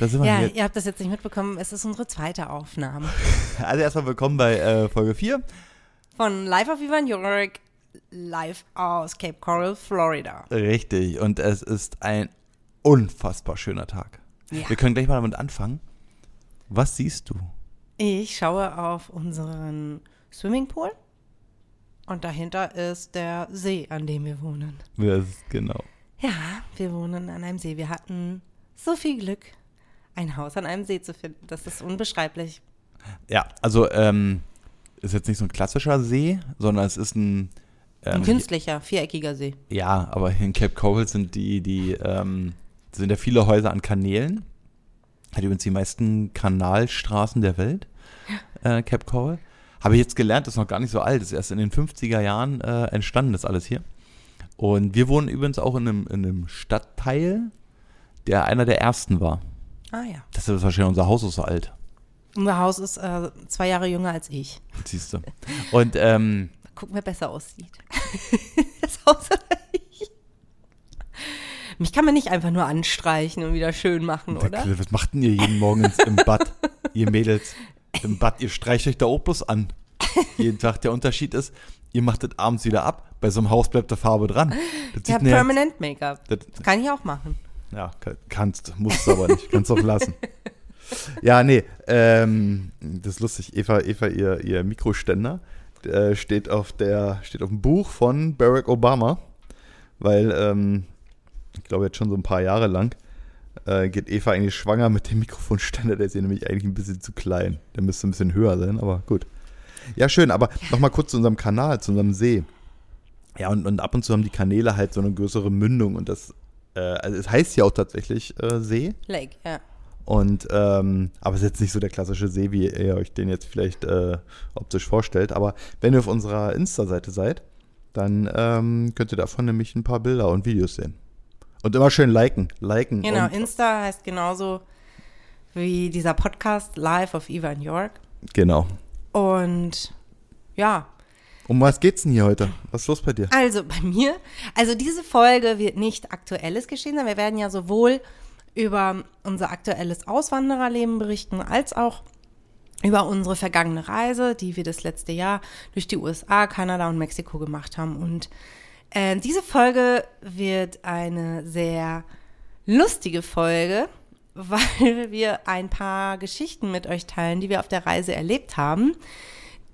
Da sind wir Ja, jetzt. ihr habt das jetzt nicht mitbekommen. Es ist unsere zweite Aufnahme Also erstmal willkommen bei äh, Folge 4. von Live of Ivan York, live aus Cape Coral, Florida. Richtig. Und es ist ein unfassbar schöner Tag. Ja. Wir können gleich mal damit anfangen. Was siehst du? Ich schaue auf unseren Swimmingpool und dahinter ist der See, an dem wir wohnen. Das ist genau. Ja, wir wohnen an einem See. Wir hatten so viel Glück, ein Haus an einem See zu finden. Das ist unbeschreiblich. Ja, also ähm, ist jetzt nicht so ein klassischer See, sondern es ist ein. Ein Ähm, künstlicher, viereckiger See. ja, aber hier in Cape Coral sind die, die, ähm, sind ja viele Häuser an Kanälen. Hat übrigens die meisten Kanalstraßen der Welt, äh, Cape Coral. Habe ich jetzt gelernt, ist noch gar nicht so alt, ist erst in den 50er Jahren äh, entstanden, das alles hier. Und wir wohnen übrigens auch in einem, in einem Stadtteil, der einer der ersten war. Ah ja. Das ist wahrscheinlich unser Haus ist so alt, Unser Haus ist äh, zwei Jahre jünger als ich. siehst du. Und ähm, Guck, wer besser aussieht. das Haus oder ich. Mich kann man nicht einfach nur anstreichen und wieder schön machen, oder? was macht denn ihr jeden Morgen ins, im Bad, ihr Mädels? Im Bad, ihr streicht euch da auch bloß an. Jeden Tag. Der Unterschied ist, ihr macht das abends wieder ab. Bei so einem Haus bleibt der Farbe dran. Das Ja, Permanent Make-up. Das, Das kann ich auch machen. Ja, kann- kannst, musst aber nicht. Kannst auch lassen. Ja, nee, ähm, das ist lustig. Eva, Eva ihr, ihr Mikroständer äh, steht, auf der, steht auf dem Buch von Barack Obama, weil, ähm, ich glaube jetzt schon so ein paar Jahre lang, äh, geht Eva eigentlich schwanger mit dem Mikrofonständer. Der ist ihr nämlich eigentlich ein bisschen zu klein. Der müsste ein bisschen höher sein, aber gut. Ja, schön, aber nochmal kurz zu unserem Kanal, zu unserem See. Ja, und, und ab und zu haben die Kanäle halt so eine größere Mündung und das, äh, also es heißt ja auch tatsächlich äh, See. Lake, ja. Und ähm, aber es ist jetzt nicht so der klassische See, wie ihr euch den jetzt vielleicht äh, optisch vorstellt. Aber wenn ihr auf unserer Insta-Seite seid, dann ähm, könnt ihr davon nämlich ein paar Bilder und Videos sehen. Und immer schön liken, liken. Genau, Insta heißt genauso wie dieser Podcast Live of Ivan York. genau. Und ja, Um was geht's denn hier heute? Was ist los bei dir? Also bei mir, also diese Folge wird nicht aktuelles geschehen sein. Wir werden ja sowohl über unser aktuelles Auswandererleben berichten, als auch über unsere vergangene Reise, die wir das letzte Jahr durch die USA, Kanada und Mexiko gemacht haben. Und äh, diese Folge wird eine sehr lustige Folge, weil wir ein paar Geschichten mit euch teilen, die wir auf der Reise erlebt haben,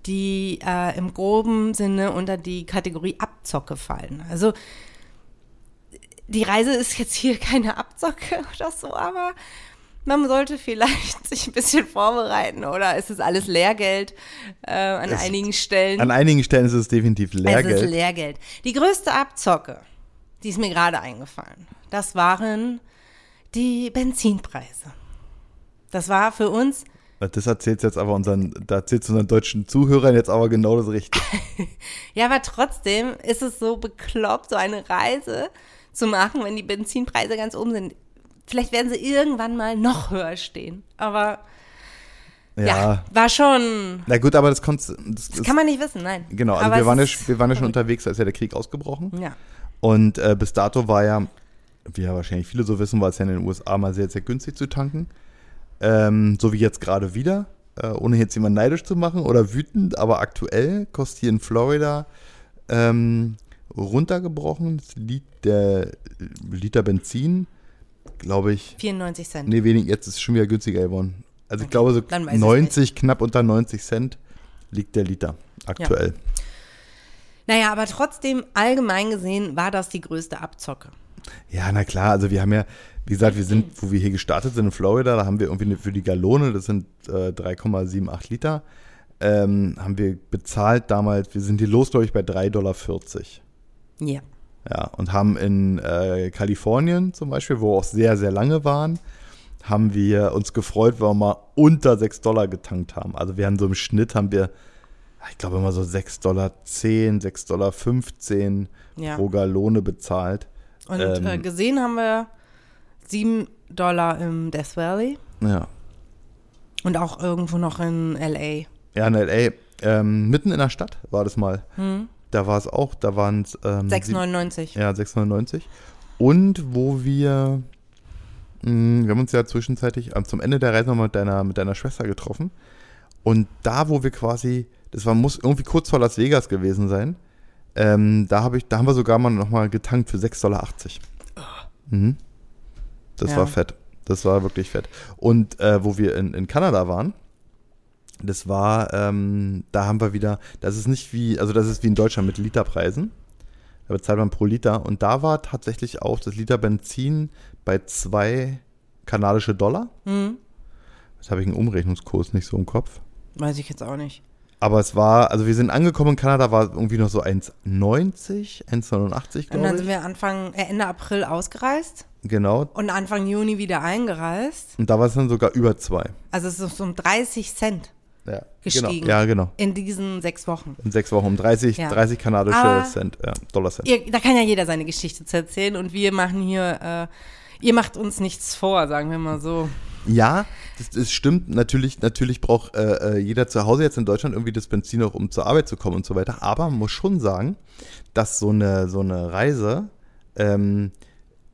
die äh, im groben Sinne unter die Kategorie Abzocke fallen. Also die Reise ist jetzt hier keine Abzocke oder so, aber man sollte vielleicht sich ein bisschen vorbereiten oder es ist alles Lehrgeld äh, an Es- einigen Stellen. An einigen Stellen ist es definitiv Es ist Lehrgeld. Lehrgeld. Die größte Abzocke, die ist mir gerade eingefallen, das waren die Benzinpreise. Das war für uns, Das erzählt jetzt aber unseren, da erzählt unseren deutschen Zuhörern jetzt aber genau das Richtige. ja, aber trotzdem ist es so bekloppt, so eine Reise zu machen, wenn die Benzinpreise ganz oben sind. Vielleicht werden sie irgendwann mal noch höher stehen. Aber ja, Ja. war schon. Na gut, aber das, konntest, das, Das kann man nicht wissen, nein. Genau, also Aber wir waren, ja, wir waren ja schon unterwegs, da ist ja der Krieg ausgebrochen. Ja. Und äh, bis dato war ja, wie ja wahrscheinlich viele so wissen, war es ja in den USA mal sehr, sehr günstig zu tanken. Ähm, so wie jetzt gerade wieder, äh, ohne jetzt jemand neidisch zu machen oder wütend, aber aktuell kostet hier in Florida ähm, runtergebrochen der Liter Benzin, glaube ich, 94 Cent. nee, wenig, jetzt ist es schon wieder günstiger geworden. Also ich Okay, glaube so dann weiß ich's 90, knapp unter 90 Cent liegt der Liter aktuell. Naja, aber trotzdem, allgemein gesehen, war das die größte Abzocke. Ja, na klar, also wir haben ja, wie gesagt, wir sind, wo wir hier gestartet sind in Florida, da haben wir irgendwie für die Gallone, das sind äh, 3,78 Liter, ähm, haben wir bezahlt damals, wir sind hier los, glaube ich, bei 3,40 Dollar. Ja. Ja, und haben in äh, Kalifornien zum Beispiel, wo wir auch sehr, sehr lange waren, haben wir uns gefreut, weil wir mal unter 6 Dollar getankt haben. Also wir haben so im Schnitt haben wir, ich glaube immer so 6,10 Dollar, 6,15 Dollar Ja. pro Gallone bezahlt. Und Ähm. äh, gesehen haben wir 7 Dollar im Death Valley Ja. und auch irgendwo noch in LA. Ja, in L.A. Ähm, mitten in der Stadt war das mal. Hm? Da war es auch, da waren es ähm, 6,99. Ja, 690. Und wo wir Mm, Wir haben uns ja zwischenzeitlich ähm, zum Ende der Reise nochmal mit deiner, mit deiner Schwester getroffen. Und da, wo wir quasi, das war, muss irgendwie kurz vor Las Vegas gewesen sein, ähm, da, hab ich, da haben wir sogar mal nochmal getankt für 6,80 Dollar. Mhm. Das Ja. war fett. Das war wirklich fett. Und äh, wo wir in, in Kanada waren, das war, ähm, da haben wir wieder, das ist nicht wie, also das ist wie in Deutschland mit Literpreisen. Da bezahlt man pro Liter. Und da war tatsächlich auch das Liter Benzin bei zwei kanadische Dollar. Hm. Jetzt habe ich einen Umrechnungskurs nicht so im Kopf. Weiß ich jetzt auch nicht. Aber es war, also wir sind angekommen in Kanada, war irgendwie noch so 1,90, 1,89 Und dann glaube sind ich. wir Anfang, äh, Ende April ausgereist Genau. und Anfang Juni wieder eingereist. Und da war es dann sogar über zwei. Also es ist um 30 Cent Ja, Gestiegen. Genau. Ja, genau. in diesen sechs Wochen. In sechs Wochen um 30, Ja. 30 kanadische Aber- Cent, ja, Dollar Cent. Ihr, da kann ja jeder seine Geschichte zu erzählen und wir machen hier, äh, ihr macht uns nichts vor, sagen wir mal so. Ja, das, das stimmt. Natürlich, natürlich braucht äh, äh, jeder zu Hause jetzt in Deutschland irgendwie das Benzin auch, um zur Arbeit zu kommen und so weiter. Aber man muss schon sagen, dass so eine, so eine Reise, ähm,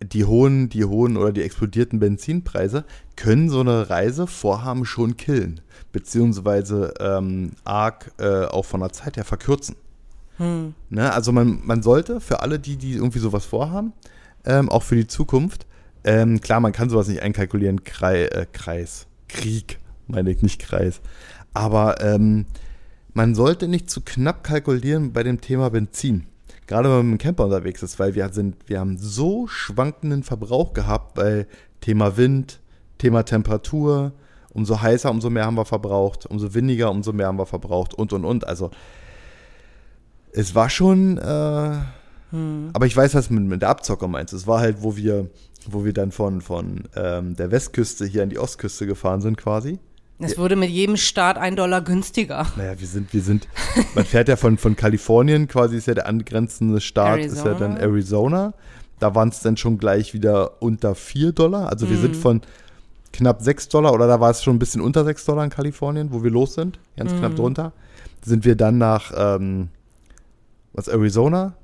die hohen, die hohen oder die explodierten Benzinpreise können so eine Reise Vorhaben schon killen. Beziehungsweise ähm, arg äh, auch von der Zeit her verkürzen. Ne? Also man, man sollte für alle, die, die irgendwie sowas vorhaben, ähm, auch für die Zukunft, ähm, klar, man kann sowas nicht einkalkulieren, Krei, äh, Kreis, Krieg, meine ich nicht Kreis. Aber ähm, man sollte nicht zu knapp kalkulieren bei dem Thema Benzin. Gerade wenn man mit dem Camper unterwegs ist, weil wir sind, wir haben so schwankenden Verbrauch gehabt bei Thema Wind, Thema Temperatur. Umso heißer, umso mehr haben wir verbraucht, umso windiger, umso mehr haben wir verbraucht und und und. Also es war schon, äh, aber ich weiß, was mit, mit der Abzocker meinst. Es war halt, wo wir, wo wir dann von, von ähm, der Westküste hier an die Ostküste gefahren sind quasi. Es wurde mit jedem Start ein Dollar günstiger. Naja, wir sind, wir sind, man fährt ja von, von Kalifornien, quasi ist ja der angrenzende Staat, ist ja dann Arizona. Da waren es dann schon gleich wieder unter 4 Dollar. Also wir sind von knapp 6 Dollar, oder da war es schon ein bisschen unter 6 Dollar in Kalifornien, wo wir los sind, ganz knapp drunter. Sind wir dann nach, ähm, was, Arizona?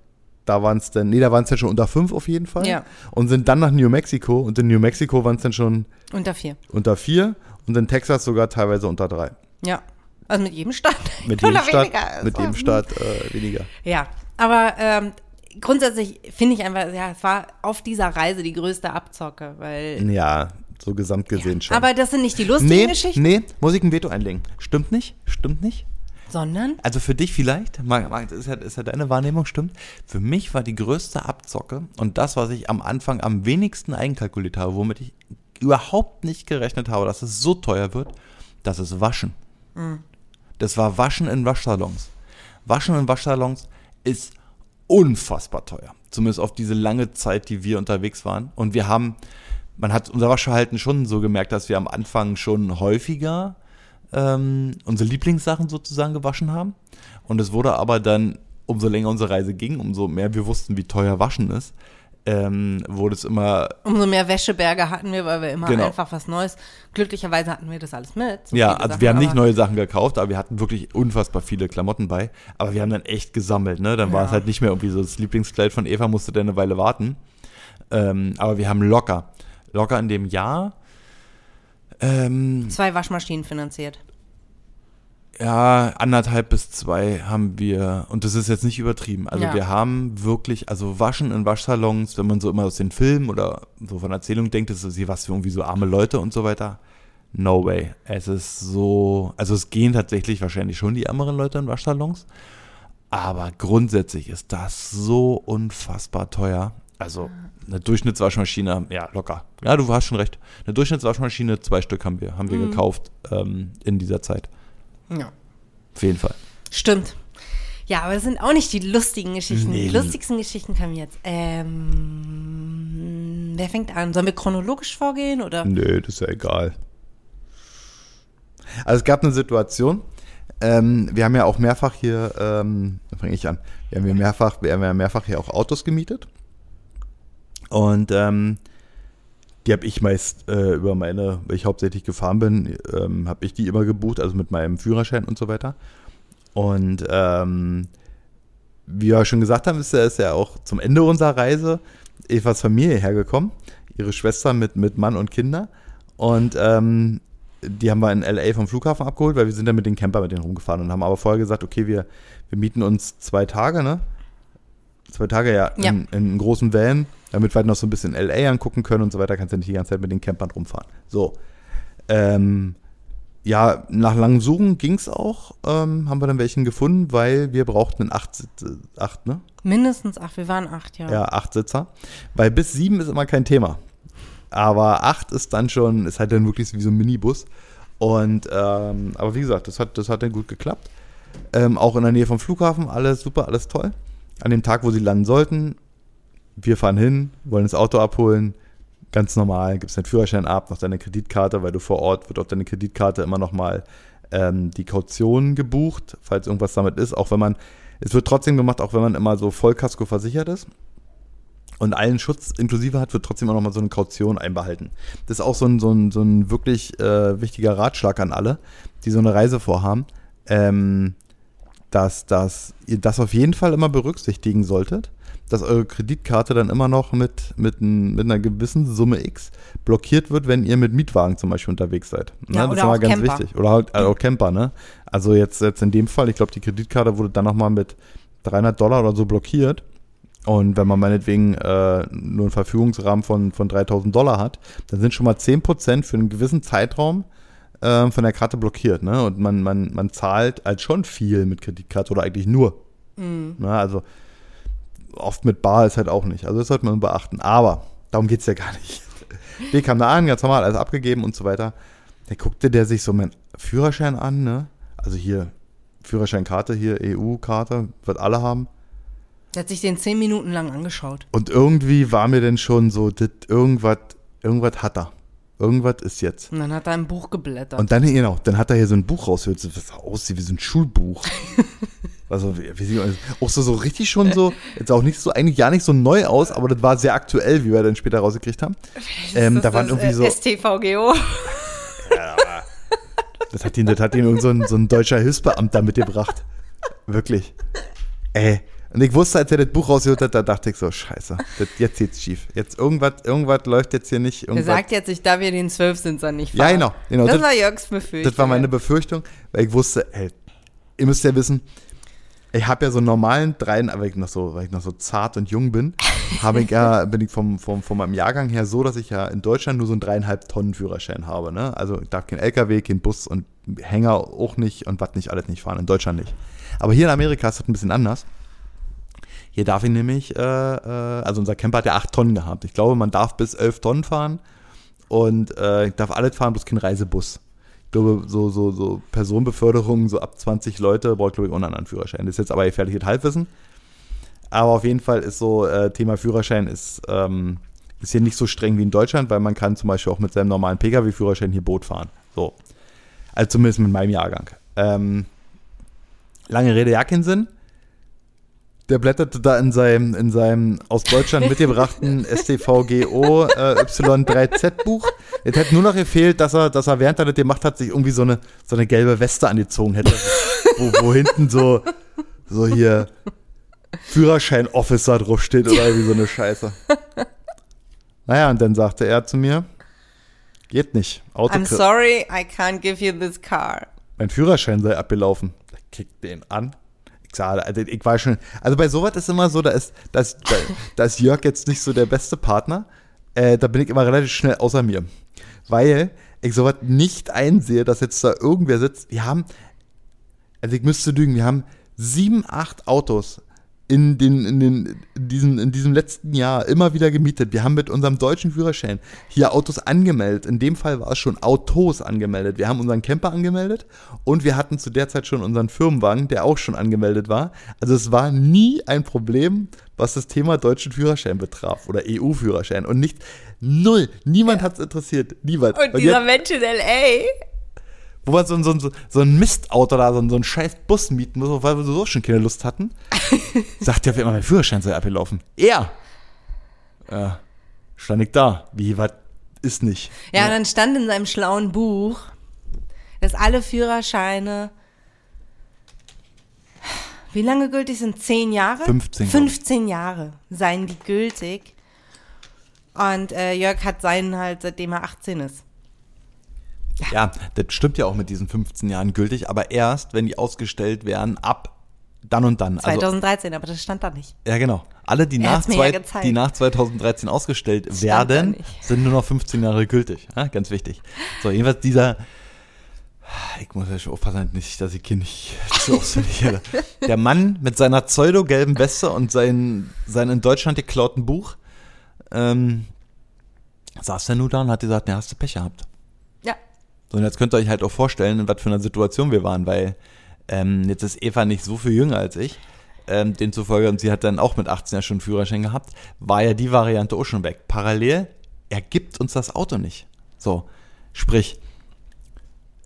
Da waren es dann, nee, da waren es ja schon unter 5 auf jeden Fall. Ja. Und sind dann nach New Mexico und in New Mexico waren es dann schon Unter vier. unter 4 und in Texas sogar teilweise unter 3. Ja. Also mit jedem Start. ein Mit jedem Staat, weniger. mit jedem Staat äh, weniger. Ja, aber ähm, grundsätzlich finde ich einfach, ja, es war auf dieser Reise die größte Abzocke, weil. Ja, so gesamt gesehen schon. Aber das sind nicht die lustigen nee, Geschichten, nee, muss ich ein Veto einlegen. Stimmt nicht, stimmt nicht. Sondern Also für dich vielleicht, ist ja, ist ja deine Wahrnehmung, stimmt. Für mich war die größte Abzocke und das, was ich am Anfang am wenigsten einkalkuliert habe, womit ich überhaupt nicht gerechnet habe, dass es so teuer wird, das ist Waschen. Das war Waschen in Waschsalons. Waschen in Waschsalons ist unfassbar teuer. Zumindest auf diese lange Zeit, die wir unterwegs waren. Und wir haben, man hat unser Waschverhalten schon so gemerkt, dass wir am Anfang schon häufiger ähm, unsere Lieblingssachen sozusagen gewaschen haben. Und es wurde aber dann, umso länger unsere Reise ging, umso mehr wir wussten, wie teuer Waschen ist, ähm, wurde es immer umso mehr Wäscheberge hatten wir, weil wir immer Genau. einfach was Neues. Glücklicherweise hatten wir das alles mit. so Ja, also Sachen, wir haben nicht neue Sachen gekauft, aber wir hatten wirklich unfassbar viele Klamotten bei. Aber wir haben dann echt gesammelt, ne? Dann war Ja. es halt nicht mehr irgendwie so das Lieblingskleid von Eva, musste dann eine Weile warten. Ähm, aber wir haben locker, locker in dem Jahr, ähm, zwei Waschmaschinen finanziert. ja, anderthalb bis zwei haben wir, und das ist jetzt nicht übertrieben. Also Ja. wir haben wirklich, also Waschen in Waschsalons, wenn man so immer aus den Filmen oder so von Erzählungen denkt, das ist hier was für irgendwie so arme Leute und so weiter. No way. Es ist so, also es gehen tatsächlich wahrscheinlich schon die ärmeren Leute in Waschsalons. Aber grundsätzlich ist das so unfassbar teuer. Also eine Durchschnittswaschmaschine, ja, locker. Ja, du hast schon recht. Eine Durchschnittswaschmaschine, zwei Stück haben wir, haben wir gekauft ähm, in dieser Zeit. Ja. Auf jeden Fall. Stimmt. Ja, aber das sind auch nicht die lustigen Geschichten. Nee. Die lustigsten Geschichten kommen jetzt. Ähm, wer fängt an? Sollen wir chronologisch vorgehen oder? Nö, das ist ja egal. Also es gab eine Situation, ähm, wir haben ja auch mehrfach hier, ähm, da fange ich an, wir haben ja mehrfach, wir haben ja mehrfach hier auch Autos gemietet. Und ähm, die habe ich meist äh, über meine, weil ich hauptsächlich gefahren bin, ähm, habe ich die immer gebucht, also mit meinem Führerschein und so weiter. Und ähm, wie wir schon gesagt haben, ist ja, ist ja auch zum Ende unserer Reise Evas Familie hergekommen. ihre Schwester mit, mit Mann und Kinder. Und ähm, die haben wir in LA vom Flughafen abgeholt, weil wir sind dann mit den Camper mit denen rumgefahren und haben aber vorher gesagt, okay, wir, wir mieten uns zwei Tage, ne? Zwei Tage ja, Ja. In, in einem großen Van, damit wir halt noch so ein bisschen LA angucken können und so weiter. Kannst ja nicht die ganze Zeit mit den Campern rumfahren. So. Ähm, ja, nach langem Suchen ging es auch. Ähm, haben wir dann welchen gefunden, weil wir brauchten einen acht, Sitz- acht ne? Mindestens acht, wir waren acht, ja. Ja, acht Sitzer. Weil bis sieben ist immer kein Thema. Aber acht ist dann schon, ist halt dann wirklich wie so ein Minibus. Und, ähm, aber wie gesagt, das hat, das hat dann gut geklappt. Ähm, auch in der Nähe vom Flughafen, alles super, alles toll. An dem Tag, wo sie landen sollten, wir fahren hin, wollen das Auto abholen. Ganz normal, gibst deinen Führerschein ab, noch deine Kreditkarte, weil du vor Ort wird auf deine Kreditkarte immer noch mal ähm, die Kaution gebucht, falls irgendwas damit ist. Auch wenn man, es wird trotzdem gemacht, auch wenn man immer so Vollkasko versichert ist und allen Schutz inklusive hat, wird trotzdem auch nochmal so eine Kaution einbehalten. Das ist auch so ein, so ein, so ein wirklich äh, wichtiger Ratschlag an alle, die so eine Reise vorhaben, ähm, dass, dass ihr das auf jeden Fall immer berücksichtigen solltet, dass eure Kreditkarte dann immer noch mit, mit, ein, mit einer gewissen Summe X blockiert wird, wenn ihr mit Mietwagen zum Beispiel unterwegs seid. Ja, das oder ist immer auch ganz Camper. wichtig. Oder halt äh, auch Camper, ne? Also jetzt, jetzt in dem Fall, ich glaube, die Kreditkarte wurde dann nochmal mit 300 Dollar oder so blockiert. Und wenn man meinetwegen äh, nur einen Verfügungsrahmen von, von 3000 Dollar hat, dann sind schon mal 10% für einen gewissen Zeitraum äh, von der Karte blockiert. Ne? Und man, man, man zahlt halt schon viel mit Kreditkarte oder eigentlich nur. Ne? Also oft mit Bar ist halt auch nicht. Also das sollte man beachten. Aber darum geht es ja gar nicht. Wir kamen da an, ganz normal, alles abgegeben und so weiter. Da guckte der sich so meinen Führerschein an, ne? Also hier, Führerscheinkarte, hier EU-Karte, wird alle haben. Der hat sich den zehn Minuten lang angeschaut. Und irgendwie war mir denn schon so, irgendwas, irgendwas hat er. Irgendwas ist jetzt. Und dann hat er ein Buch geblättert. Und dann, genau, dann hat er hier so ein Buch rausgehört, so, was aussieht wie so ein Schulbuch. also, wie, wie auch so, so richtig schon so, jetzt auch nicht so, eigentlich gar nicht so neu aus, aber das war sehr aktuell, wie wir dann später rausgekriegt haben. Ähm, da waren irgendwie so, äh, STVGO. das hat ihn, das hat ihn irgend so ein, so ein deutscher Hilfsbeamter mitgebracht. Wirklich. Ey. Und ich wusste, als er das Buch rausgehört hat, da dachte ich so, scheiße, das, jetzt geht's schief. Jetzt irgendwas, irgendwas läuft jetzt hier nicht. Er sagt jetzt, ich darf hier den Zwölfsitzer nicht Ja, fahren. genau, genau. Das, Das- war Jörgs Befürchtung. Das war meine Befürchtung, weil ich wusste, ey, ihr müsst ja wissen, ich habe ja so einen normalen dreien, weil ich noch so, weil ich noch so zart und jung bin, habe ich ja, bin ich vom, vom, von meinem Jahrgang her so, dass ich ja in Deutschland nur so einen dreieinhalb Tonnen Führerschein habe. Ne? Also ich darf kein LKW, kein Bus und Hänger auch nicht und was nicht alles nicht fahren. In Deutschland nicht. Aber hier in Amerika ist das ein bisschen anders. Hier darf ich nämlich, äh, äh, also unser Camper hat ja acht Tonnen gehabt. Ich glaube, man darf bis elf Tonnen fahren und äh, ich darf alles fahren, bloß kein Reisebus. Ich glaube, so, so, so Personenbeförderung, so ab 20 Leute, braucht, glaube ich, auch einen anderen Führerschein. Das ist jetzt aber gefährliches Halbwissen. Aber auf jeden Fall ist so, äh, Thema Führerschein ist, ähm, ist hier nicht so streng wie in Deutschland, weil man kann zum Beispiel auch mit seinem normalen Pkw-Führerschein hier Boot fahren. So. Also zumindest mit meinem Jahrgang. Ähm, lange Rede, ja keinen Sinn. Der blätterte da in seinem, in seinem aus Deutschland mitgebrachten STVGO äh, Y3Z-Buch. Es hätte nur noch gefehlt, dass er, dass er während er das gemacht hat, sich irgendwie so eine, so eine gelbe Weste angezogen hätte. wo, wo hinten so, so hier Führerschein-Officer draufsteht oder irgendwie so eine Scheiße. Naja, und dann sagte er zu mir, geht nicht. Auto I'm sorry, I can't give you this car. mein Führerschein sei abgelaufen. Ich kick den an. Also ich war schon, also bei sowas ist immer so, da ist, da ist, da, da ist Jörg jetzt nicht so der beste Partner. Äh, da bin ich immer relativ schnell außer mir. Weil ich sowas nicht einsehe, dass jetzt da irgendwer sitzt. Wir haben, also ich müsste lügen, wir haben sieben, acht Autos in, den, in, den, in, diesen, in diesem letzten Jahr immer wieder gemietet. Wir haben mit unserem deutschen Führerschein hier Autos angemeldet. In dem Fall war es schon Autos angemeldet. Wir haben unseren Camper angemeldet und wir hatten zu der Zeit schon unseren Firmenwagen, der auch schon angemeldet war. Also es war nie ein Problem, was das Thema deutschen Führerschein betraf oder EU-Führerschein. Und nicht null. Niemand hat es interessiert. Niemand. Und Und dieser jetzt- Mensch in L.A., wo man so, ein- so, ein- so ein Mistauto da, so, ein- so ein scheiß Bus mieten muss, weil wir so schon keine Lust hatten, sagt ja, immer mein Führerschein sei abgelaufen. Er! Ja, stand ich da. Wie, was ist nicht? Ja, und dann stand in seinem schlauen Buch, dass alle Führerscheine wie lange gültig sind? Zehn Jahre? 15, glaub ich. 15 Jahre seien die gültig. Und äh, Jörg hat seinen halt, seitdem er 18 ist. Ja, das stimmt ja auch mit diesen 15 Jahren gültig, aber erst, wenn die ausgestellt werden, ab dann und dann. Also, 2013, aber das stand da nicht. ja, genau. Alle, die nach, zwei, ja die nach 2013 ausgestellt stand werden, sind nur noch 15 Jahre gültig. Ja, ganz wichtig. So, jedenfalls dieser. Ich muss ja schon aufpassen, nicht, dass ich hier nicht zu auswendig höre. Der Mann mit seiner pseudo-gelben Weste und sein, sein in Deutschland geklauten Buch ähm, saß der nur da und hat gesagt, ja, hast du Pech gehabt. So, und jetzt könnt ihr euch halt auch vorstellen, in was für einer Situation wir waren, weil ähm, jetzt ist Eva nicht so viel jünger als ich. Ähm, demzufolge, und sie hat dann auch mit 18 ja schon Führerschein gehabt, war ja die Variante auch schon weg. Parallel, er gibt uns das Auto nicht. So, sprich,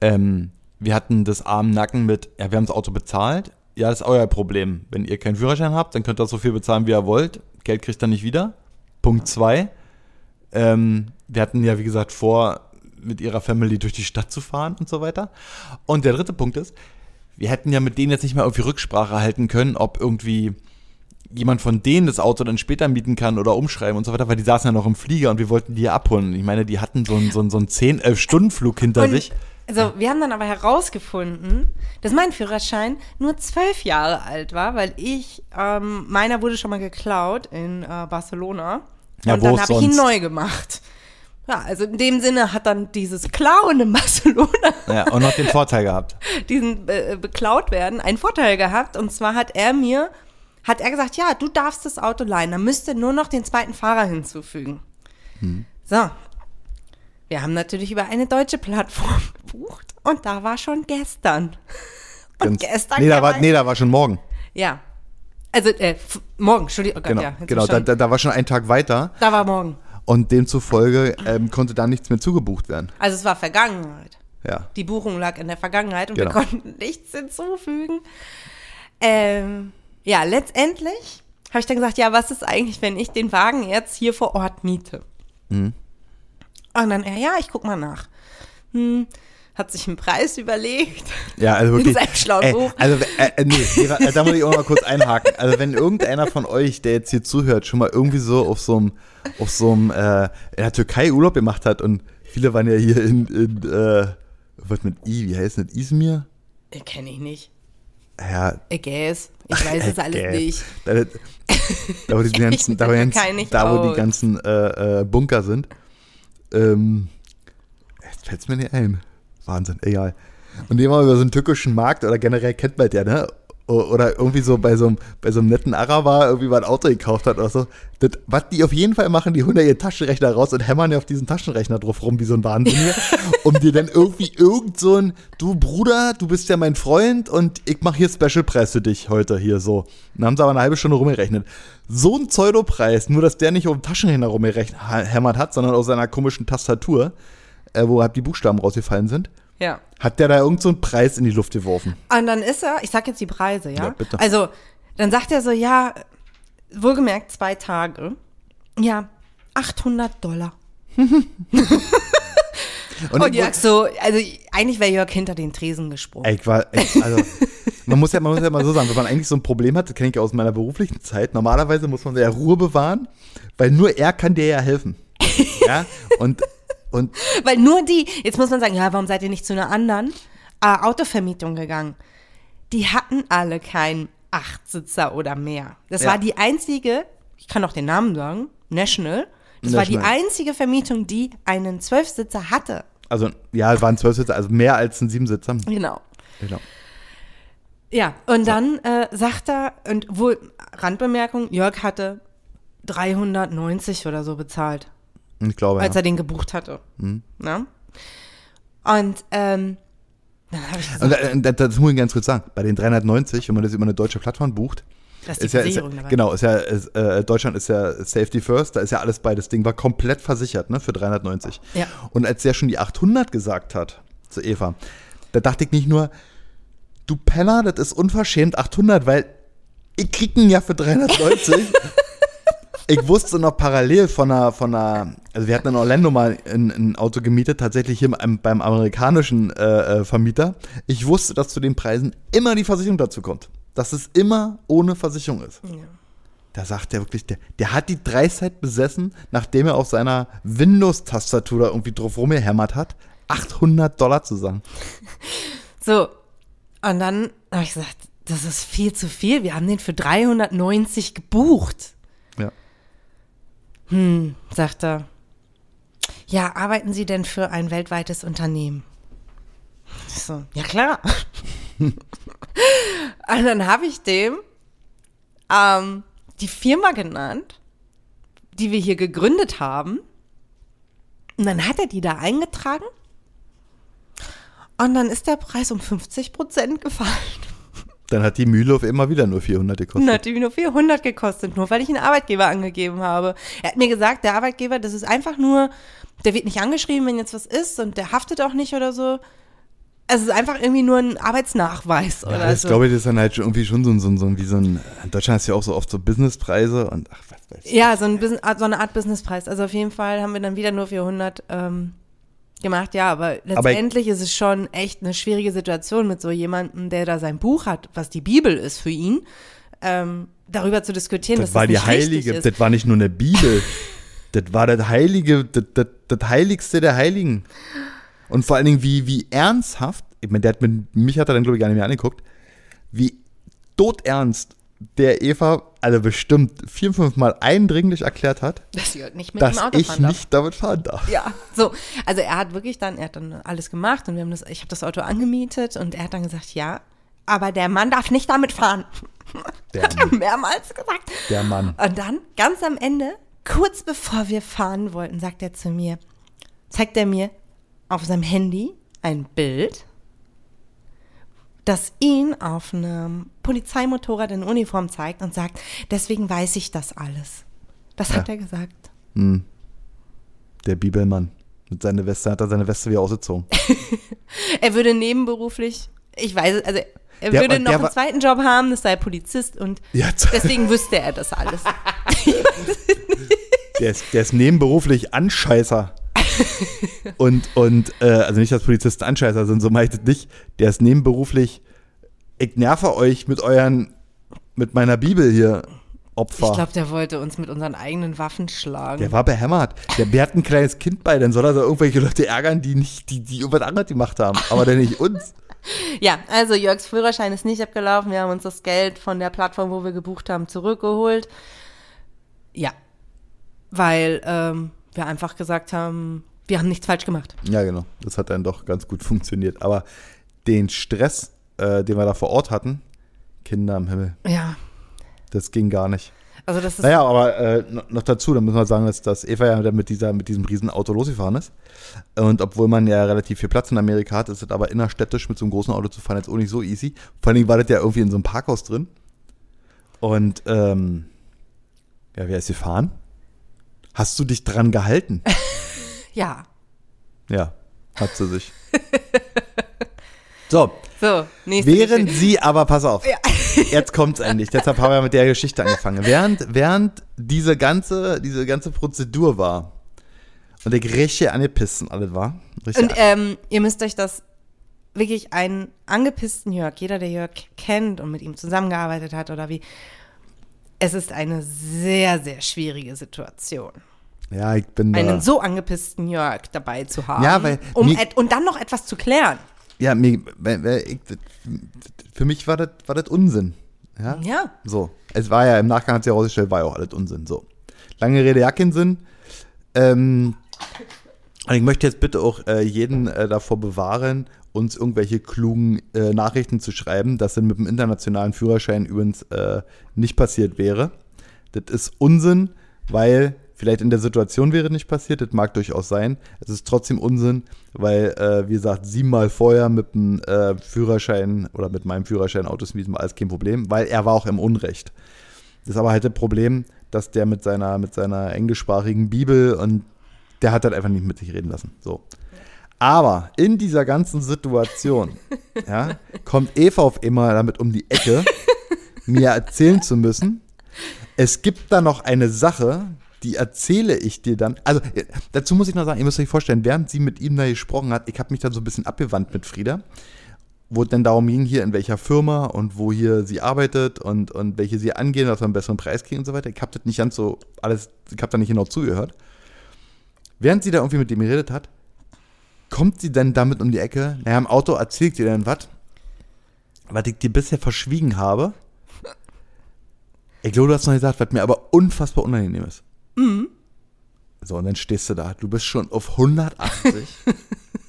ähm, wir hatten das armen Nacken mit, ja, wir haben das Auto bezahlt, ja, das ist euer Problem. Wenn ihr keinen Führerschein habt, dann könnt ihr so viel bezahlen, wie ihr wollt. Geld kriegt ihr nicht wieder. Punkt zwei. Ähm, wir hatten ja, wie gesagt, vor, mit ihrer Family durch die Stadt zu fahren und so weiter. Und der dritte Punkt ist, wir hätten ja mit denen jetzt nicht mehr irgendwie Rücksprache halten können, ob irgendwie jemand von denen das Auto dann später mieten kann oder umschreiben und so weiter, weil die saßen ja noch im Flieger und wir wollten die ja abholen. Ich meine, die hatten so einen, so einen, so einen 10, 11 Stunden Flug hinter Und, sich. also wir haben dann aber herausgefunden, dass mein Führerschein nur zwölf Jahre alt war, weil ich, ähm, meiner wurde schon mal geklaut in äh, Barcelona. Ja, und wo dann habe ich ihn neu gemacht. Ja, also in dem Sinne hat dann dieses Klauen in Barcelona, Ja, und noch den Vorteil gehabt. diesen äh, beklaut werden, einen Vorteil gehabt. Und zwar hat er mir, hat er gesagt, ja, du darfst das Auto leihen, dann müsst ihr nur noch den zweiten Fahrer hinzufügen. Hm. So. Wir haben natürlich über eine deutsche Plattform gebucht und da war schon gestern. Und Ganz- gestern nee, da war, nee, da war schon morgen. Ja. Also, äh, morgen, Entschuldigung, oh Gott, Genau, ja. genau da, da war schon ein Tag weiter da war morgen. Und demzufolge ähm, konnte da nichts mehr zugebucht werden. Also es war Vergangenheit. Ja. Die Buchung lag in der Vergangenheit und Genau. wir konnten nichts hinzufügen. Ähm, ja, letztendlich habe ich dann gesagt, ja, was ist eigentlich, wenn ich den Wagen jetzt hier vor Ort miete? Mhm. Und dann er, ja, ich guck mal nach. Hm, hat sich einen Preis überlegt. Ja, also wirklich. seinem schlauen Buch. Also, äh, äh, nee, äh, da muss ich auch mal kurz einhaken. Also, wenn irgendeiner von euch, der jetzt hier zuhört, schon mal irgendwie so auf so einem, auf so einem, äh, in der Türkei Urlaub gemacht hat und viele waren ja hier in, in äh, was mit I, wie heißt das, Izmir? Kenne ich nicht. Ja, guess. Ich weiß es alles nicht. Da, da, wo die ganzen, da, wo nicht da, wo die ganzen äh, äh, Bunker sind. Ähm, jetzt fällt es mir nicht ein. Wahnsinn, egal. Und wir mal über so einen türkischen Markt oder generell kennt man ja, ne? Oder irgendwie so bei so einem, bei so einem netten Araber irgendwie mal ein Auto gekauft hat oder so. Das, was die auf jeden Fall machen, die holen ja ihren Taschenrechner raus und hämmern ja auf diesen Taschenrechner drauf rum wie so ein Wahnsinniger, um dir dann irgendwie irgend so ein, du Bruder, du bist ja mein Freund und ich mache hier Specialpreis für dich heute hier so. Dann haben sie aber eine halbe Stunde rumgerechnet. So ein Pseudopreis, nur dass der nicht auf dem Taschenrechner rumgehämmert hat, sondern auf seiner komischen Tastatur, äh, wo halt die Buchstaben rausgefallen sind, Ja. hat der da irgend so einen Preis in die Luft geworfen. Und dann ist er, ich sag jetzt die Preise, ja? Ja, bitte. Also, dann sagt er so, ja, wohlgemerkt zwei Tage. Ja, 800 Dollar. Und, ich- Jörg so, also eigentlich wäre Jörg hinter den Tresen gesprungen. Ey, ich war, ich, also, man muss, ja, man muss ja mal so sagen, wenn man eigentlich so ein Problem hat, das kenne ich ja aus meiner beruflichen Zeit, normalerweise muss man ja Ruhe bewahren, weil nur er kann dir ja helfen. Ja, und, und Weil nur die, jetzt muss man sagen, ja, warum seid ihr nicht zu einer anderen äh, Autovermietung gegangen? Die hatten alle keinen Achtsitzer oder mehr. Das Ja. war die einzige, ich kann auch den Namen sagen, National. Das war die National. einzige Vermietung, die einen Zwölfsitzer hatte. also, ja, es waren zwölf Sitze, also mehr als ein Siebensitzer. Genau. Genau. Ja, und dann äh, sagt er, und wohl, Randbemerkung, Jörg hatte 390 oder so bezahlt, Ich glaube, als ja. er den gebucht hatte. Na? Und ähm, dann habe ich gesagt, Und, das, das muss ich ganz kurz sagen. Bei den 390, wenn man das über eine deutsche Plattform bucht, das ist die ist ja, ist ja, dabei. genau, ist ja, ist, äh, Deutschland ist ja Safety First, da ist ja alles bei. Das Ding war komplett versichert, ne, für 390. Ja. Und als der schon die 800 gesagt hat zu Eva, da dachte ich nicht nur, du Penner, das ist unverschämt 800, weil ich krieg ihn ja für 390. ich wusste noch parallel von einer, von einer, also wir hatten in Orlando mal ein, ein Auto gemietet, tatsächlich hier beim, beim amerikanischen äh, äh, Vermieter. Ich wusste, dass zu den Preisen immer die Versicherung dazu kommt. Dass es immer ohne Versicherung ist. da sagt er wirklich, der, der hat die Dreisheit besessen, nachdem er auf seiner Windows-Tastatur da irgendwie drauf rumgehämmert hat, 800 Dollar zu sagen. So, und dann habe ich gesagt, das ist viel zu viel. Wir haben den für 390 gebucht. Hm, sagt er. Ja, arbeiten Sie denn für ein weltweites Unternehmen? Ich so, ja klar. und dann habe ich dem ähm, die Firma genannt, die wir hier gegründet haben. Und dann hat er die da eingetragen. Und dann ist der Preis um 50 Prozent gefallen. Dann hat die Mühle auf immer wieder nur 400 gekostet. Und hat die nur 400 gekostet, nur weil ich einen Arbeitgeber angegeben habe. Er hat mir gesagt, der Arbeitgeber, das ist einfach nur, der wird nicht angeschrieben, wenn jetzt was ist und der haftet auch nicht oder so. Es ist einfach irgendwie nur ein Arbeitsnachweis Ja, oder das so. glaube ich, das ist dann halt irgendwie schon so, ein- so, ein- so, ein- wie so ein, in Deutschland ist ja auch so oft so Businesspreise und ach, was weiß ich. Ja, so, ein so eine Art Businesspreis. Also auf jeden Fall haben wir dann wieder nur 400 ähm, gemacht. Ja, aber letztendlich ist es schon echt eine schwierige Situation mit so jemandem, der da sein Buch hat, was die Bibel ist für ihn, ähm, darüber zu diskutieren, Das dass war das die heilige, das war nicht nur eine Bibel. das war das heilige, das, das, das heiligste der Heiligen. Und vor allen Dingen, wie, wie ernsthaft, ich meine, der hat mit, mich hat er dann, glaube ich, gar nicht mehr angeguckt, wie todernst der Eva, also bestimmt vier, fünf Mal eindringlich erklärt hat, dass nicht dass ich nicht damit fahren darf. Ja, so. Also er hat wirklich dann, er hat dann alles gemacht und wir haben das, ich habe das Auto angemietet und er hat dann gesagt, ja, aber der Mann darf nicht damit fahren. Der, Hat er mehrmals gesagt. der Mann. Und dann, ganz am Ende, kurz bevor wir fahren wollten, sagt er zu mir, zeigt er mir auf seinem Handy ein Bild, das ihn auf einem Polizeimotorrad in Uniform zeigt und sagt, deswegen weiß ich das alles. Das hat Ja. er gesagt. Hm. Der Bibelmann. Mit seiner Weste hat er seine Weste wieder ausgezogen. Er würde nebenberuflich, ich weiß, also er Der- würde noch einen war- zweiten Job haben, das sei Polizist und Ja, deswegen wüsste er das alles. Der ist, der ist nebenberuflich Anscheißer. Und, und äh, also nicht, dass Polizisten Anscheißer sind, so das nicht. Der ist nebenberuflich, ich nerve euch mit euren, mit meiner Bibel hier, Opfer. Ich glaube, der wollte uns mit unseren eigenen Waffen schlagen. der war behämmert. Der, der hat ein kleines Kind bei, dann soll er da irgendwelche Leute ärgern, die nicht, die, die irgendwas anderes gemacht haben, aber dann nicht uns. Ja, also Jörgs Führerschein ist nicht abgelaufen. Wir haben uns das Geld von der Plattform, wo wir gebucht haben, zurückgeholt. Ja, weil ähm, wir einfach gesagt haben, wir haben nichts falsch gemacht. Ja, genau. Das hat dann doch ganz gut funktioniert. Aber den Stress, äh, den wir da vor Ort hatten, Kinder am Himmel, Ja, das ging gar nicht. also das ist Naja, aber äh, noch dazu, dann müssen wir sagen, dass, dass Eva ja mit, dieser, mit diesem riesen Auto losgefahren ist. Und obwohl man ja relativ viel Platz in Amerika hat, ist es aber innerstädtisch mit so einem großen Auto zu fahren jetzt auch nicht so easy. Vor allen Dingen war das ja irgendwie in so einem Parkhaus drin. Und ähm, ja, wer ist gefahren? Hast du dich dran gehalten? ja. ja, hat sie sich. So, So, nächste während Geschichte. sie, aber pass auf, Ja. jetzt kommt's endlich. Deshalb haben wir mit der Geschichte angefangen. Während, während diese ganze, diese ganze Prozedur war und der richtig angepisst und alles war, richtig Und ähm, ihr müsst euch das wirklich einen angepissten Jörg, jeder, der Jörg kennt und mit ihm zusammengearbeitet hat oder wie, es ist eine sehr, sehr schwierige Situation. ja, ich bin da, einen so angepissten Jörg dabei zu haben. Ja, weil um mir- und dann noch etwas zu klären. ja, mir, weil- weil ich, für mich war das, war das Unsinn. Ja? Ja. So. Es war ja, im Nachgang hat sich herausgestellt, war ja auch alles Unsinn. So. Lange Rede, ja keinen Sinn. Ähm, und ich möchte jetzt bitte auch äh, jeden äh, davor bewahren, uns irgendwelche klugen äh, Nachrichten zu schreiben, dass das mit dem internationalen Führerschein übrigens äh, nicht passiert wäre. Das ist Unsinn, weil vielleicht in der Situation wäre nicht passiert, das mag durchaus sein. Es ist trotzdem Unsinn, weil, äh, wie gesagt, siebenmal vorher mit dem äh, Führerschein oder mit meinem Führerschein Autos mieten war alles kein Problem, weil er war auch im Unrecht. Das ist aber halt das Problem, dass der mit seiner, mit seiner englischsprachigen Bibel und der hat halt einfach nicht mit sich reden lassen. So. Aber in dieser ganzen Situation ja, kommt Eva auf einmal damit um die Ecke, mir erzählen zu müssen, es gibt da noch eine Sache, die erzähle ich dir dann. Also äh, dazu muss ich noch sagen, ihr müsst euch vorstellen, während sie mit ihm da gesprochen hat, ich habe mich dann so ein bisschen abgewandt mit Frieda wo es denn darum ging, hier in welcher Firma und wo hier sie arbeitet und, und welche sie angehen, dass wir einen besseren Preis kriegen und so weiter. Ich habe das nicht ganz so alles, ich habe da nicht genau zugehört. Während sie da irgendwie mit dem geredet hat, kommt sie dann damit um die Ecke, naja, im Auto erzählt sie dann was, was ich dir bisher verschwiegen habe. Ich glaube, du hast noch gesagt, was mir aber unfassbar unangenehm ist. Mhm. So, und dann stehst du da. Du bist schon auf 180.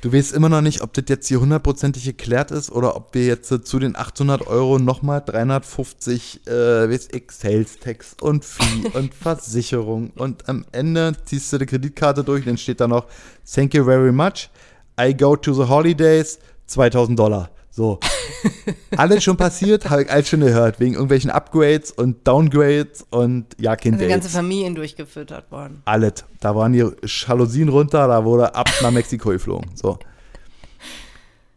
du weißt immer noch nicht, ob das jetzt hier hundertprozentig geklärt ist oder ob wir jetzt zu den 800 Euro nochmal 350 äh, Sales Tax und Fee und Versicherung. Und am Ende ziehst du die Kreditkarte durch, dann steht da noch Thank you very much. I go to the holidays, 2000 Dollar. So. alles schon passiert, habe ich alles schon gehört, wegen irgendwelchen Upgrades und Downgrades und ja, Kind also ganze Familien durchgefüttert worden. Alles. Da waren die Jalousien runter, da wurde ab nach Mexiko geflogen. So.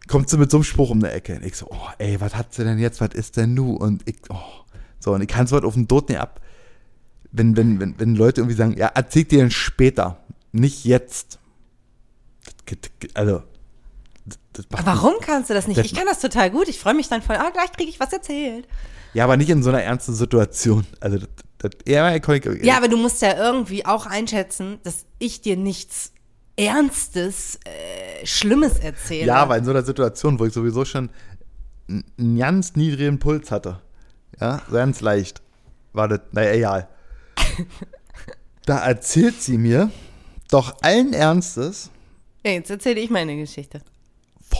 Kommt sie mit so einem Spruch um die Ecke. Und ich so, oh, ey, was hat sie denn jetzt? Was ist denn nu? Und ich, oh. So, und ich kann es heute auf den Tod nicht ab. Wenn, wenn, wenn, wenn Leute irgendwie sagen, ja, erzählt dir denn später, nicht jetzt. Also, Warum kannst du das nicht? ich kann das total gut. Ich freue mich dann voll, ah, gleich kriege ich was erzählt. Ja, aber nicht in so einer ernsten Situation. Also, das, das, ja, ja, aber du musst ja irgendwie auch einschätzen, dass ich dir nichts Ernstes, äh, Schlimmes erzähle. Ja, aber in so einer Situation, wo ich sowieso schon einen ganz niedrigen Puls hatte, ja, ganz leicht, war das, naja, egal. da erzählt sie mir doch allen Ernstes. Ja, jetzt erzähle ich meine Geschichte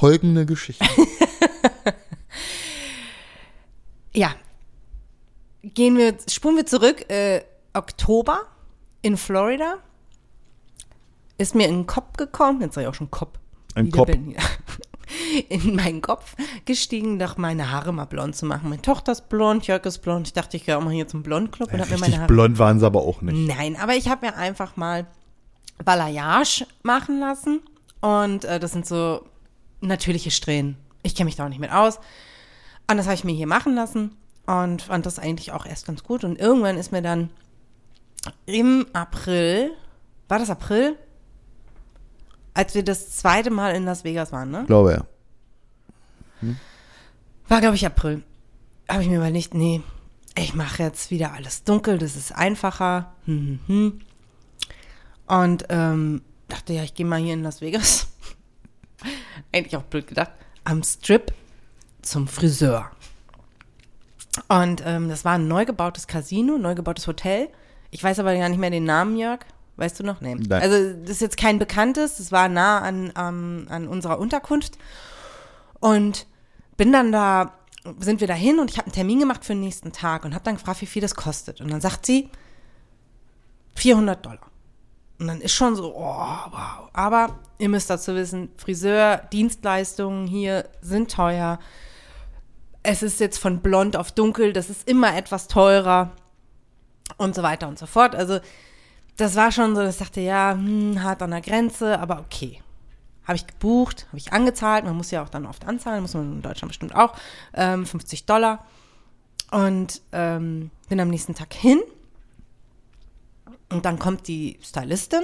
folgende Geschichte. ja. Gehen wir, spulen wir zurück. Äh, Oktober in Florida ist mir in den Kopf gekommen, jetzt sage ich auch schon Kopf. Ein Kopf. in meinen Kopf gestiegen, doch meine Haare mal blond zu machen. Meine Tochter ist blond, Jörg ist blond. Ich dachte, ich gehe auch mal hier zum Blondclub und ja, habe mir meine Haare. blond waren sie aber auch nicht. Nein, aber ich habe mir einfach mal Balayage machen lassen. Und äh, das sind so natürliche Strähnen. Ich kenne mich da auch nicht mit aus. Und das habe ich mir hier machen lassen und fand das eigentlich auch erst ganz gut. Und irgendwann ist mir dann im April, war das April? Als wir das zweite Mal in Las Vegas waren, ne? Glaube ja. Hm? War, glaube ich, April. Habe ich mir überlegt, nee, ich mache jetzt wieder alles dunkel, das ist einfacher. Hm, hm, hm. Und ähm, dachte, ja, ich gehe mal hier in Las Vegas eigentlich auch blöd gedacht, am Strip zum Friseur. Und ähm, das war ein neu gebautes Casino, neu gebautes Hotel. Ich weiß aber gar nicht mehr den Namen, Jörg. Weißt du noch? Nee. Nein. Also, das ist jetzt kein bekanntes. Das war nah an, ähm, an unserer Unterkunft. Und bin dann da, sind wir dahin und ich habe einen Termin gemacht für den nächsten Tag und habe dann gefragt, wie viel das kostet. Und dann sagt sie, 400 Dollar. Und dann ist schon so, oh, wow. Aber ihr müsst dazu wissen, Friseur, Dienstleistungen hier sind teuer. Es ist jetzt von blond auf dunkel, das ist immer etwas teurer und so weiter und so fort. Also das war schon so, dass ich dachte, ja, hm, hart an der Grenze, aber okay. Habe ich gebucht, habe ich angezahlt. Man muss ja auch dann oft anzahlen, muss man in Deutschland bestimmt auch. Ähm, 50 Dollar. Und ähm, bin am nächsten Tag hin und dann kommt die Stylistin.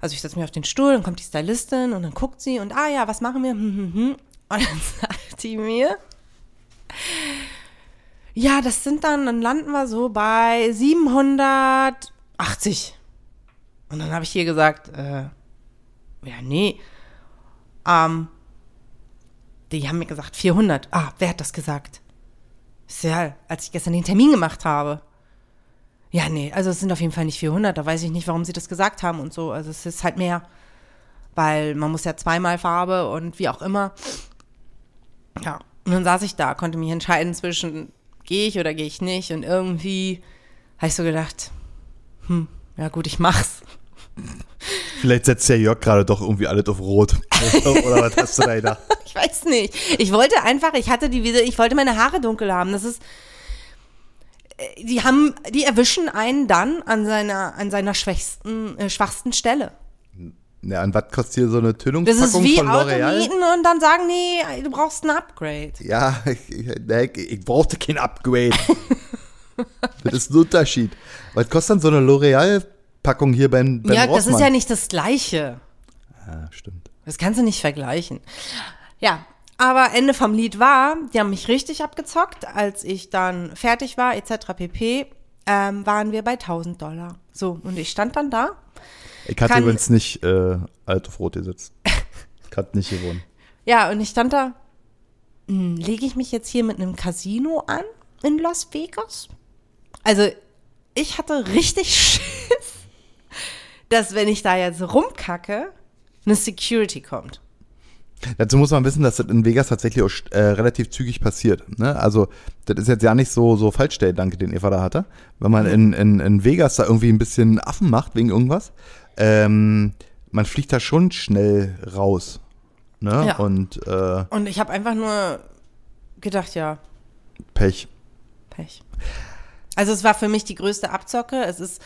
Also ich setze mich auf den Stuhl, dann kommt die Stylistin und dann guckt sie und ah ja, was machen wir? Hm, hm, hm. Und dann sagt die mir, ja, das sind dann, dann landen wir so bei 780. Und dann habe ich hier gesagt, äh, ja, nee, ähm, die haben mir gesagt 400. Ah, wer hat das gesagt? Ist ja, als ich gestern den Termin gemacht habe. Ja, nee, also es sind auf jeden Fall nicht 400. Da weiß ich nicht, warum sie das gesagt haben und so. Also es ist halt mehr, weil man muss ja zweimal Farbe und wie auch immer. Ja, und dann saß ich da, konnte mich entscheiden zwischen gehe ich oder gehe ich nicht. Und irgendwie habe ich so gedacht, hm, ja gut, ich mach's. Vielleicht setzt der Jörg gerade doch irgendwie alles auf Rot. Oder was hast du da gedacht? Ich weiß nicht. Ich wollte einfach, ich hatte die, ich wollte meine Haare dunkel haben. Das ist, die haben, die erwischen einen dann an seiner, an seiner schwächsten, äh, schwachsten Stelle. Ja, an was kostet hier so eine Tönungspackung Das ist wie von L'Oreal? und dann sagen die, du brauchst ein Upgrade. Ja, ich, ich, ich brauchte kein Upgrade. das ist ein Unterschied. Was kostet dann so eine L'Oreal-Packung hier beim, beim Ja, Rossmann? das ist ja nicht das Gleiche. Ja, stimmt. Das kannst du nicht vergleichen. Ja, aber Ende vom Lied war, die haben mich richtig abgezockt. Als ich dann fertig war, etc. pp., ähm, waren wir bei 1000 Dollar. So, und ich stand dann da. Ich hatte Kann- übrigens nicht äh, alt auf Rot gesetzt. Ich hatte nicht gewonnen. Ja, und ich stand da, hm, lege ich mich jetzt hier mit einem Casino an in Las Vegas? Also, ich hatte richtig Schiss, dass wenn ich da jetzt rumkacke, eine Security kommt. Dazu muss man wissen, dass das in Vegas tatsächlich auch äh, relativ zügig passiert. Ne? Also, das ist jetzt ja nicht so, so Falschstelldanke, den Eva da hatte. Wenn man in, in, in Vegas da irgendwie ein bisschen Affen macht wegen irgendwas, ähm, man fliegt da schon schnell raus. Ne? Ja. Und äh, Und ich habe einfach nur gedacht, ja, Pech. Pech. Also es war für mich die größte Abzocke. Es ist,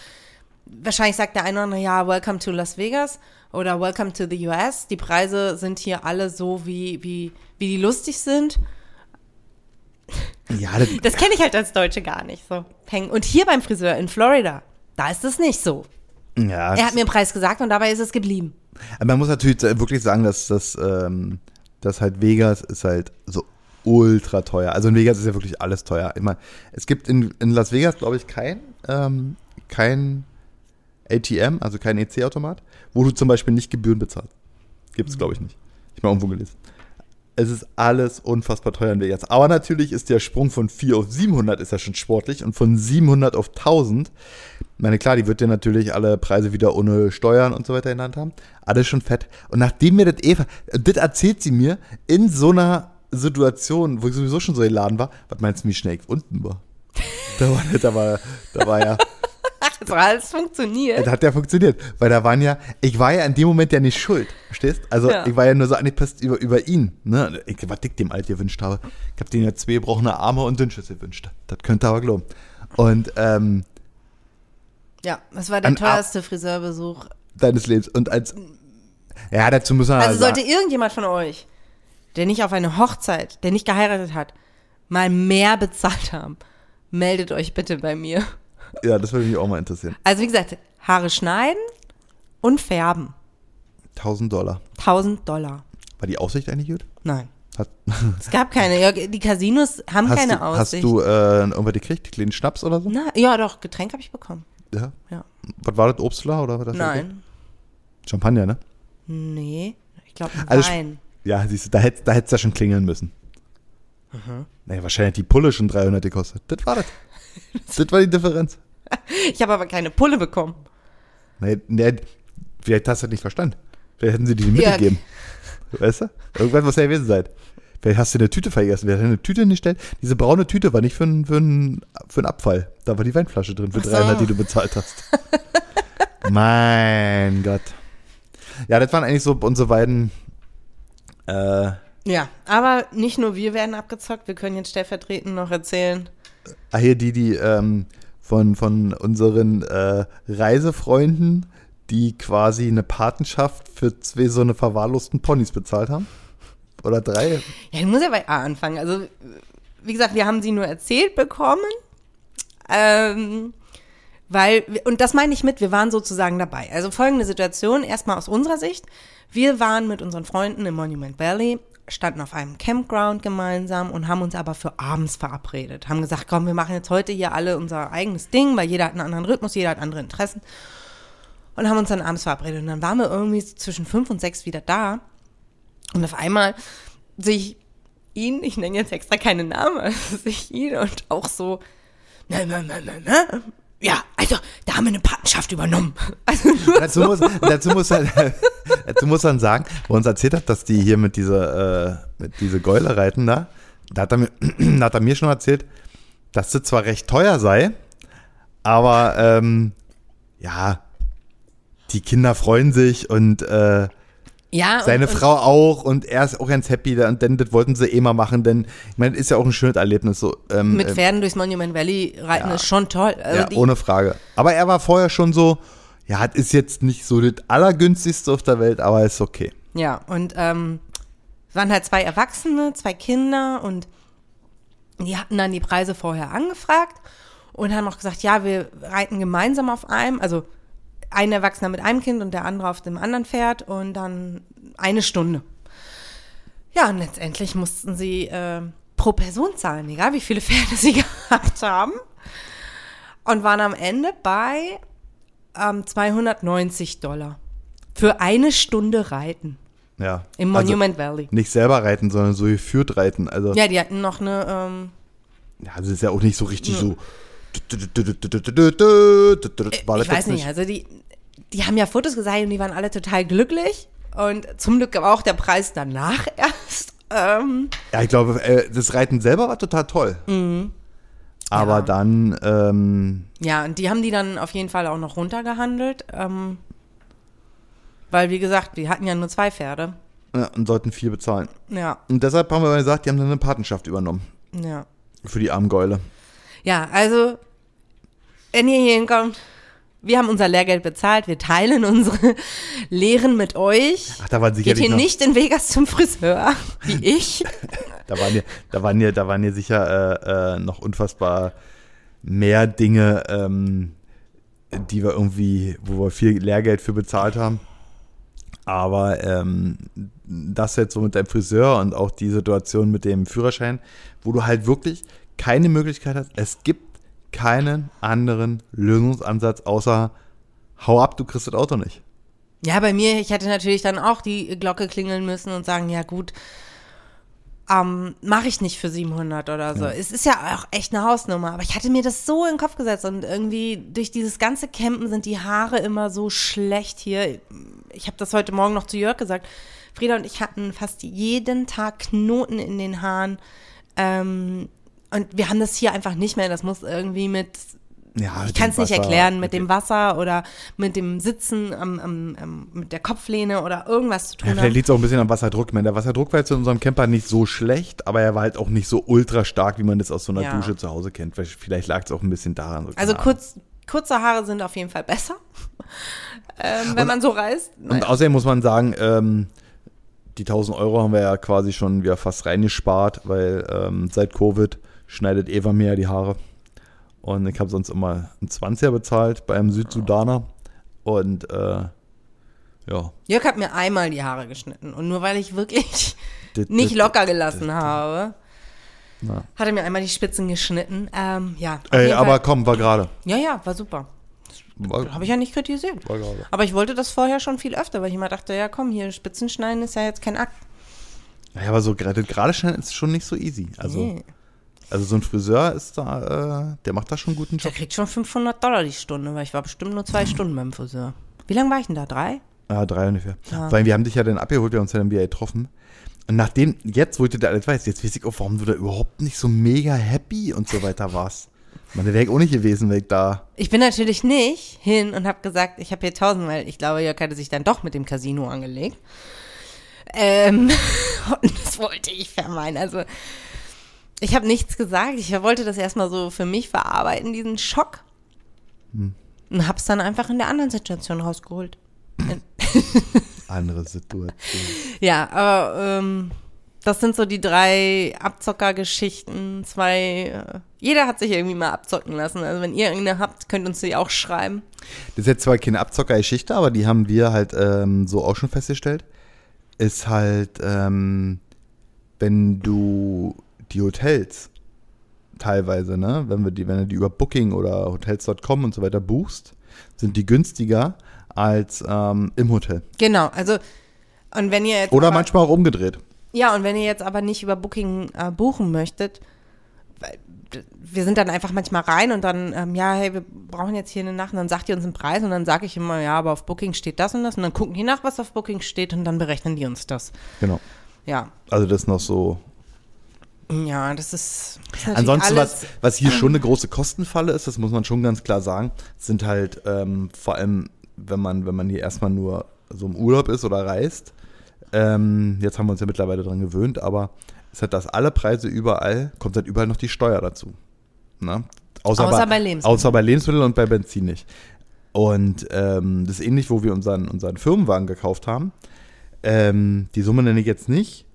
wahrscheinlich sagt der eine oder andere, ja, welcome to Las Vegas oder welcome to the US. Die Preise sind hier alle so, wie, wie, wie die lustig sind. Ja, das, Das kenne ich halt als Deutsche gar nicht. So. Und hier beim Friseur in Florida, da ist es nicht so. ja Er hat mir einen Preis gesagt und dabei ist es geblieben. Man muss natürlich wirklich sagen, dass das, ähm, dass halt Vegas ist halt so ultra teuer. Also in Vegas ist ja wirklich alles teuer. Immer, es gibt in, in Las Vegas, glaube ich, kein, ähm, kein ATM, also kein EC-Automat, wo du zum Beispiel nicht Gebühren bezahlst. Gibt es, glaube ich, nicht. Ich habe mal irgendwo gelesen. Es ist alles unfassbar teuer in Vegas. Aber natürlich ist der Sprung von 4 auf 700 ist ja schon sportlich und von 700 auf 1000 ich meine, klar, die wird dir natürlich alle Preise wieder ohne Steuern und so weiter in der Hand haben. Alles schon fett. Und nachdem mir das Eva, das erzählt sie mir in so einer Situation, wo ich sowieso schon so geladen war, was meinst du, wie schnell ich unten war? Da war, da war, da war ja, So alles funktioniert. das hat ja funktioniert. Weil da waren ja, ich war ja in dem Moment ja nicht schuld, verstehst? Also Ja. ich war ja nur so angepisst über, über ihn, ne? Ich, was ich dem Alt gewünscht habe. Ich habe denen ja zwei gebrochene Arme und Dünnschiss gewünscht. Das könnte aber glauben. Und, ähm, Ja, das war der teuerste Friseurbesuch. deines Lebens. Und als, ja, dazu muss man Also sagen. sollte irgendjemand von euch, der nicht auf eine Hochzeit, der nicht geheiratet hat, mal mehr bezahlt haben, meldet euch bitte bei mir. Ja, das würde mich auch mal interessieren. Also wie gesagt, Haare schneiden und färben. 1000 Dollar. 1000 Dollar. War die Aussicht eigentlich gut? Nein. Hat, Es gab keine. Die Casinos haben hast, keine du, hast Aussicht. du äh, irgendwas gekriegt? Kleinen Schnaps oder so? Na, ja, doch, Getränk habe ich bekommen. Ja. Ja. Was war das? Obstler oder was? das Nein. Champagner, ne? Nee. Ich glaube, Also, Wein. Ja, siehst du, da hätte da hätt's ja schon klingeln müssen. Naja, wahrscheinlich hat die Pulle schon 300 gekostet. Das war das. das war die Differenz. Ich habe aber keine Pulle bekommen. Nee, nee, vielleicht hast du das nicht verstanden. Vielleicht hätten sie dir die Mitte Ja. gegeben. Weißt du? Irgendwas muss ja gewesen sein. Vielleicht hast du eine Tüte vergessen. Wer hat eine Tüte nicht stellt? Diese braune Tüte war nicht für einen für einen- für einen Abfall. Da war die Weinflasche drin für so. 300, die du bezahlt hast. mein Gott. Ja, das waren eigentlich so unsere beiden. Äh, Ja, aber nicht nur wir werden abgezockt, wir können jetzt stellvertretend noch erzählen. Ah, hier die, die ähm, von, von unseren äh, Reisefreunden, die quasi eine Patenschaft für zwei so eine verwahrlosten Ponys bezahlt haben. Oder drei. Ja, ich muss ja bei A anfangen. Also, wie gesagt, wir haben sie nur erzählt bekommen. Ähm, weil, und das meine ich mit, wir waren sozusagen dabei. Also folgende Situation, erstmal aus unserer Sicht. Wir waren mit unseren Freunden im Monument Valley, standen auf einem Campground gemeinsam und haben uns aber für abends verabredet. Haben gesagt, komm, wir machen jetzt heute hier alle unser eigenes Ding, weil jeder hat einen anderen Rhythmus, jeder hat andere Interessen. Und haben uns dann abends verabredet. Und dann waren wir irgendwie zwischen fünf und sechs wieder da. Und auf einmal sehe ich ihn, ich nenne jetzt extra keine Namen, sehe ich ihn und auch so, na, na, na, na, na. Ja, also, da haben wir eine Patenschaft übernommen. Also nur Dazu muss, dazu, muss halt, dazu muss man sagen, wo er uns erzählt hat, dass die hier mit dieser, äh, mit diese Gäule reiten da, da hat, er mir, da hat er mir schon erzählt, dass das zwar recht teuer sei, aber ähm, ja, die Kinder freuen sich und äh, ja, seine und, Frau auch und er ist auch ganz happy da, und dann das wollten sie eh mal machen, denn ich meine, ist ja auch ein schönes Erlebnis so. Ähm, Und mit ähm, Pferden durchs Monument Valley reiten ja. ist schon toll. Also ja, die, ohne Frage. Aber er war vorher schon so, ja, das ist jetzt nicht so das allergünstigste auf der Welt, aber ist okay. Ja, und ähm, es waren halt zwei Erwachsene, zwei Kinder und die hatten dann die Preise vorher angefragt und haben auch gesagt, ja, wir reiten gemeinsam auf einem. Also ein Erwachsener mit einem Kind und der andere auf dem anderen Pferd und dann eine Stunde. Ja, und letztendlich mussten sie äh, pro Person zahlen, egal wie viele Pferde sie gehabt haben. Und waren am Ende bei ähm, 290 Dollar. Für eine Stunde Reiten Ja. im Also Monument Valley. nicht selber reiten, sondern so geführt reiten. Also, ja. Ja, die hatten noch eine, ähm, das ist ja auch nicht so richtig so. War ich weiß nicht, also die, die haben ja Fotos gezeigt und die waren alle total glücklich. Und zum Glück war auch der Preis danach erst. Ähm, Ja, ich glaube, äh, das Reiten selber war total toll. Aber Mhm. Ja. dann, ähm, ja, und die haben die dann auf jeden Fall auch noch runtergehandelt. Ähm, weil, wie gesagt, die hatten ja nur zwei Pferde. ja, und sollten viel bezahlen. Ja, Und deshalb haben wir gesagt, die haben dann eine Patenschaft übernommen. ja. Für die armen Gäule. Ja, also, wenn ihr hier hinkommt, wir haben unser Lehrgeld bezahlt, wir teilen unsere Lehren mit euch. Ach, da waren Geht sicherlich hier noch, nicht in Vegas zum Friseur, wie ich. da waren hier, da waren hier, da waren hier sicher äh, äh, noch unfassbar mehr Dinge, ähm, die wir irgendwie, wo wir viel Lehrgeld für bezahlt haben. Aber ähm, das jetzt so mit deinem Friseur und auch die Situation mit dem Führerschein, wo du halt wirklich keine Möglichkeit hast. Es gibt keinen anderen Lösungsansatz außer hau ab, du kriegst das Auto nicht. Ja, bei mir, ich hätte natürlich dann auch die Glocke klingeln müssen und sagen, ja gut, ähm, mache ich nicht für 700 oder so. Es ist ja auch echt eine Hausnummer, aber ich hatte mir das so in den Kopf gesetzt und irgendwie durch dieses ganze Campen sind die Haare immer so schlecht hier. Ich habe das heute Morgen noch zu Jörg gesagt. Frieda und ich hatten fast jeden Tag Knoten in den Haaren. Ähm, und wir haben das hier einfach nicht mehr. Das muss irgendwie mit Ja, ich kann es nicht erklären, mit dem- dem Wasser oder mit dem Sitzen am, am, am, mit der Kopflehne oder irgendwas zu Ja, tun vielleicht haben. liegt es auch ein bisschen am Wasserdruck. Ich meine, der Wasserdruck war jetzt in unserem Camper nicht so schlecht, aber er war halt auch nicht so ultra stark, wie man das aus so einer Ja. Dusche zu Hause kennt. Vielleicht lag es auch ein bisschen daran. so, Also kurz, kurze Haare sind auf jeden Fall besser, ähm, wenn man so reist. Und Naja. außerdem muss man sagen, ähm, die 1000 Euro haben wir ja quasi schon wieder fast reingespart, weil ähm, seit Covid schneidet Eva mir ja die Haare. Und ich habe sonst immer einen 20er bezahlt bei einem Südsudaner. Und äh, ja. Jörg hat mir einmal die Haare geschnitten und nur weil ich wirklich Dit- nicht dit- locker gelassen habe, Na. hat er mir einmal die Spitzen geschnitten. Ähm, ja, Ey, aber Fall. komm, war gerade. ja, ja, war super. Habe ich ja nicht kritisiert. war gerade. Aber ich wollte das vorher schon viel öfter, weil ich immer dachte, ja komm, hier Spitzen schneiden ist ja jetzt kein Akt. Ja, aber so gerade gerade schneiden ist schon nicht so easy. Also, Nee. Also so ein Friseur ist da, äh, der macht da schon einen guten Der Job. kriegt schon 500 Dollar die Stunde, weil ich war bestimmt nur zwei Stunden beim Friseur. Wie lange war ich denn da? Drei? Ja, drei ungefähr. Ja. Weil wir haben dich ja dann abgeholt, wir haben uns ja dann wieder getroffen. Und nachdem, jetzt, wo ich das alles weiß, jetzt weiß ich auch, warum du da überhaupt nicht so mega happy und so weiter warst. Man, der wäre ich auch nicht gewesen, wenn ich da. Ich bin natürlich nicht hin und habe gesagt, ich habe hier 1000, weil ich glaube, Jörg hatte sich dann doch mit dem Casino angelegt. Ähm, und das wollte ich vermeiden. Also, ich habe nichts gesagt. Ich wollte das erstmal so für mich verarbeiten, diesen Schock. Und habe es dann einfach in der anderen Situation rausgeholt. Andere Situation. Ja, aber ähm, das sind so die drei Abzockergeschichten. Zwei, äh, jeder hat sich irgendwie mal abzocken lassen. Also wenn ihr irgendeine habt, könnt uns die auch schreiben. Das ist jetzt zwar keine Abzockergeschichte, aber die haben wir halt ähm, so auch schon festgestellt. Ist halt, ähm, wenn du die Hotels teilweise, ne, wenn wir die, wenn du die über Booking oder Hotels.com und so weiter buchst, sind die günstiger als ähm, im Hotel. Genau, also und wenn ihr jetzt Oder aber, manchmal auch umgedreht. ja und wenn ihr jetzt aber nicht über Booking äh, buchen möchtet, weil wir sind dann einfach manchmal rein und dann ähm, ja hey wir brauchen jetzt hier eine Nacht und dann sagt ihr uns einen Preis und dann sage ich immer ja aber auf Booking steht das und das und dann gucken die nach was auf Booking steht und dann berechnen die uns das Genau. ja Also das noch so. Ja das ist, das ist Ansonsten, was, was hier schon eine große Kostenfalle ist, das muss man schon ganz klar sagen, sind halt ähm, vor allem, wenn man, wenn man hier erstmal nur so im Urlaub ist oder reist. Ähm, jetzt haben wir uns ja mittlerweile dran gewöhnt, aber es hat das alle Preise überall, kommt halt überall noch die Steuer dazu. Ne? Außer bei Lebensmitteln. Außer bei Lebensmitteln und bei Benzin nicht. Und ähm, das ist ähnlich, wo wir unseren, unseren Firmenwagen gekauft haben. Ähm, die Summe nenne ich jetzt nicht,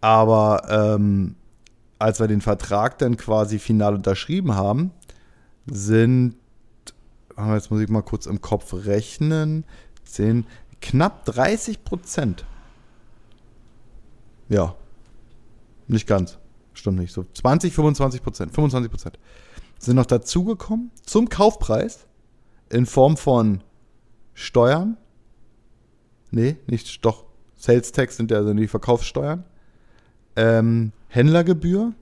aber ähm, als wir den Vertrag dann quasi final unterschrieben haben, sind, jetzt muss ich mal kurz im Kopf rechnen. 10, knapp 30 Prozent. Ja. Nicht ganz. Stimmt nicht. So 20, 25 Prozent. 25 Prozent sind noch dazugekommen zum Kaufpreis in Form von Steuern. Nee, nicht, doch. Sales Tax sind ja die Verkaufssteuern. Ähm, Händlergebühr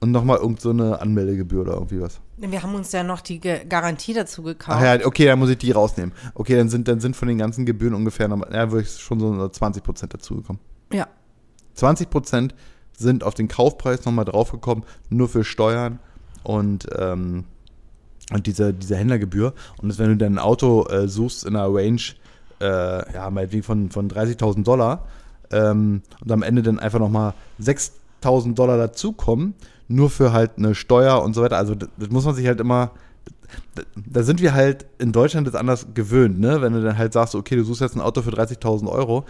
und nochmal irgendeine so Anmeldegebühr oder irgendwie was. Wir haben uns ja noch die Ge Garantie dazu gekauft. Ach ja, okay, dann muss ich die rausnehmen. Okay, dann sind, dann sind von den ganzen Gebühren ungefähr ja, wirklich schon so 20 Prozent dazugekommen. Ja. 20 Prozent sind auf den Kaufpreis nochmal draufgekommen, nur für Steuern und, ähm, und diese, diese Händlergebühr. Und das, wenn du dann ein Auto äh, suchst in einer Range, äh, ja, meinetwegen von, von 30.000 Dollar ähm, und am Ende dann einfach nochmal 6.000 Dollar dazukommen, nur für halt eine Steuer und so weiter. Also das, das muss man sich halt immer, da sind wir halt in Deutschland jetzt anders gewöhnt, ne? Wenn du dann halt sagst, okay, du suchst jetzt ein Auto für 30.000 Euro,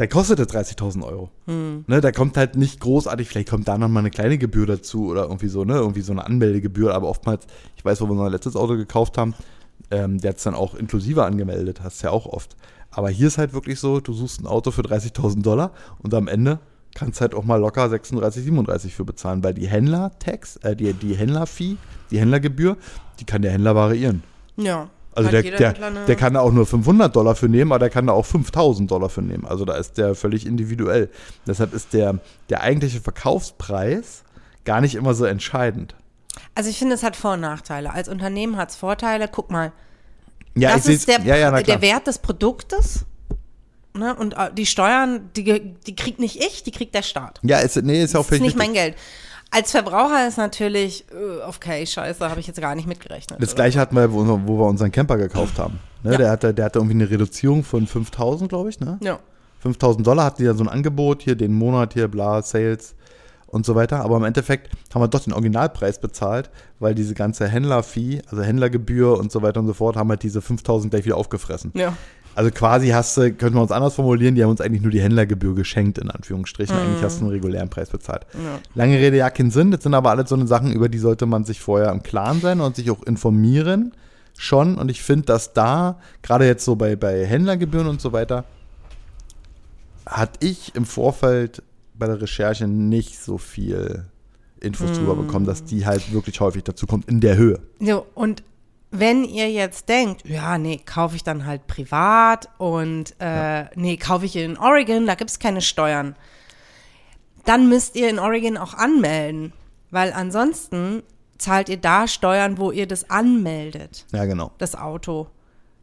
da kostet es 30.000 Euro. Hm. Ne, da kommt halt nicht großartig, vielleicht kommt da noch mal eine kleine Gebühr dazu oder irgendwie so, ne, irgendwie so eine Anmeldegebühr, aber oftmals, ich weiß, wo wir unser letztes Auto gekauft haben, ähm, der hat es dann auch inklusive angemeldet, hast ja auch oft. Aber hier ist halt wirklich so, du suchst ein Auto für 30.000 Dollar und am Ende kannst halt auch mal locker 36, 37 für bezahlen, weil die Händler-Tax, äh, die, die Händler-Fee, die Händlergebühr, die kann der Händler variieren. Ja. Also der, der, der kann da auch nur 500 Dollar für nehmen, aber der kann da auch 5000 Dollar für nehmen. Also da ist der völlig individuell. Deshalb ist der, der eigentliche Verkaufspreis gar nicht immer so entscheidend. Also ich finde, es hat Vor- und Nachteile. Als Unternehmen hat es Vorteile. Guck mal, Ja, das ist der, ja, ja, der Wert des Produktes. Ne? Und äh, die Steuern, die, die kriegt nicht ich, die kriegt der Staat. Ja, ist, nee, ist ja auch Das ist nicht mein Geld. Als Verbraucher ist natürlich, äh, okay, scheiße, habe ich jetzt gar nicht mitgerechnet. Das oder? gleiche hatten wir, wo, wo wir unseren Camper gekauft haben. Ne, Ja. der, hatte, der hatte irgendwie eine Reduzierung von 5000, glaube ich. Ne? Ja. 5000 Dollar hatten die ja so ein Angebot, hier den Monat, hier bla, Sales und so weiter. Aber im Endeffekt haben wir doch den Originalpreis bezahlt, weil diese ganze Händlerfee, also Händlergebühr und so weiter und so fort, haben halt diese 5000 gleich wieder aufgefressen. ja. Also quasi hast du, könnte man uns anders formulieren, die haben uns eigentlich nur die Händlergebühr geschenkt, in Anführungsstrichen. Eigentlich hast du einen regulären Preis bezahlt. Ja. Lange Rede, ja, keinen Sinn. Das sind aber alles so eine Sachen, über die sollte man sich vorher im Klaren sein und sich auch informieren. Schon. Und ich finde, dass da, gerade jetzt so bei, bei Händlergebühren und so weiter, hatte ich im Vorfeld bei der Recherche nicht so viel Infos drüber bekommen, dass die halt wirklich häufig dazu kommt in der Höhe. So, und wenn ihr jetzt denkt, ja, nee, kaufe ich dann halt privat und äh, nee, kaufe ich in Oregon, da gibt es keine Steuern, dann müsst ihr in Oregon auch anmelden, weil ansonsten zahlt ihr da Steuern, wo ihr das anmeldet, Ja, genau. das Auto.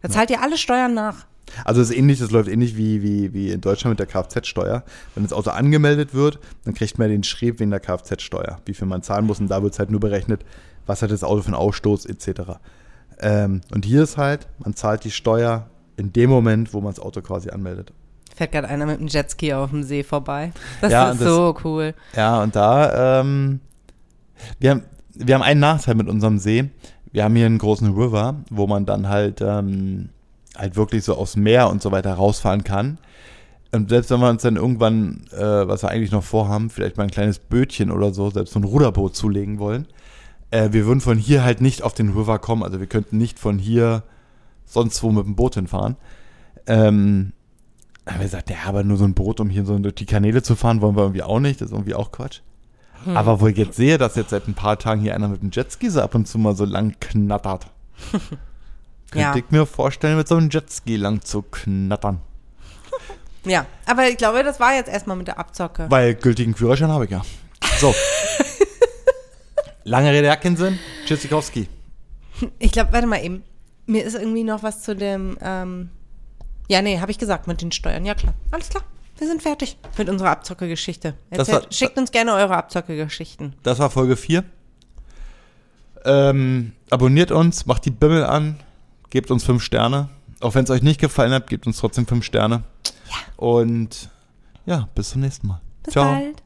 Da zahlt ihr alle Steuern nach. Also es ist ähnlich, das läuft ähnlich wie, wie, wie in Deutschland mit der Kfz-Steuer. Wenn das Auto angemeldet wird, dann kriegt man den Schrieb wegen der Kfz-Steuer, wie viel man zahlen muss. Und da wird es halt nur berechnet, was hat das Auto für einen Ausstoß etc. Ähm, und hier ist halt, man zahlt die Steuer in dem Moment, wo man das Auto quasi anmeldet. Fährt gerade einer mit einem Jetski auf dem See vorbei. Das Ja, ist das- so cool. Ja, und da, ähm, wir, haben, wir haben einen Nachteil mit unserem See. Wir haben hier einen großen River, wo man dann halt, ähm, halt wirklich so aufs Meer und so weiter rausfahren kann. Und selbst wenn wir uns dann irgendwann, äh, was wir eigentlich noch vorhaben, vielleicht mal ein kleines Bötchen oder so, selbst so ein Ruderboot zulegen wollen, äh, wir würden von hier halt nicht auf den River kommen. Also wir könnten nicht von hier sonst wo mit dem Boot hinfahren. Ähm, aber er sagt, ja, aber nur so ein Boot, um hier so durch die Kanäle zu fahren, wollen wir irgendwie auch nicht. Das ist irgendwie auch Quatsch. Aber wo ich jetzt sehe, dass jetzt seit ein paar Tagen hier einer mit dem Jetski so ab und zu mal so lang knattert. Könnte Ja. ich mir vorstellen, mit so einem Jetski lang zu knattern. Ja, aber ich glaube, das war jetzt erstmal mit der Abzocke. Weil gültigen Führerschein habe ich ja. So. Lange Rede, Jackinsinn. Tschüssikowski. Ich glaube, warte mal eben. Mir ist irgendwie noch was zu dem. Ähm ja, nee, habe ich gesagt mit den Steuern. Ja, klar. Alles klar. Wir sind fertig mit unserer war- Schickt uns gerne eure Abzocke-Geschichten. Das war Folge 4. Ähm, abonniert uns, macht die Bimmel an, gebt uns 5 Sterne. Auch wenn es euch nicht gefallen hat, gebt uns trotzdem 5 Sterne. Ja. Und ja, bis zum nächsten Mal. Bis Ciao. bald.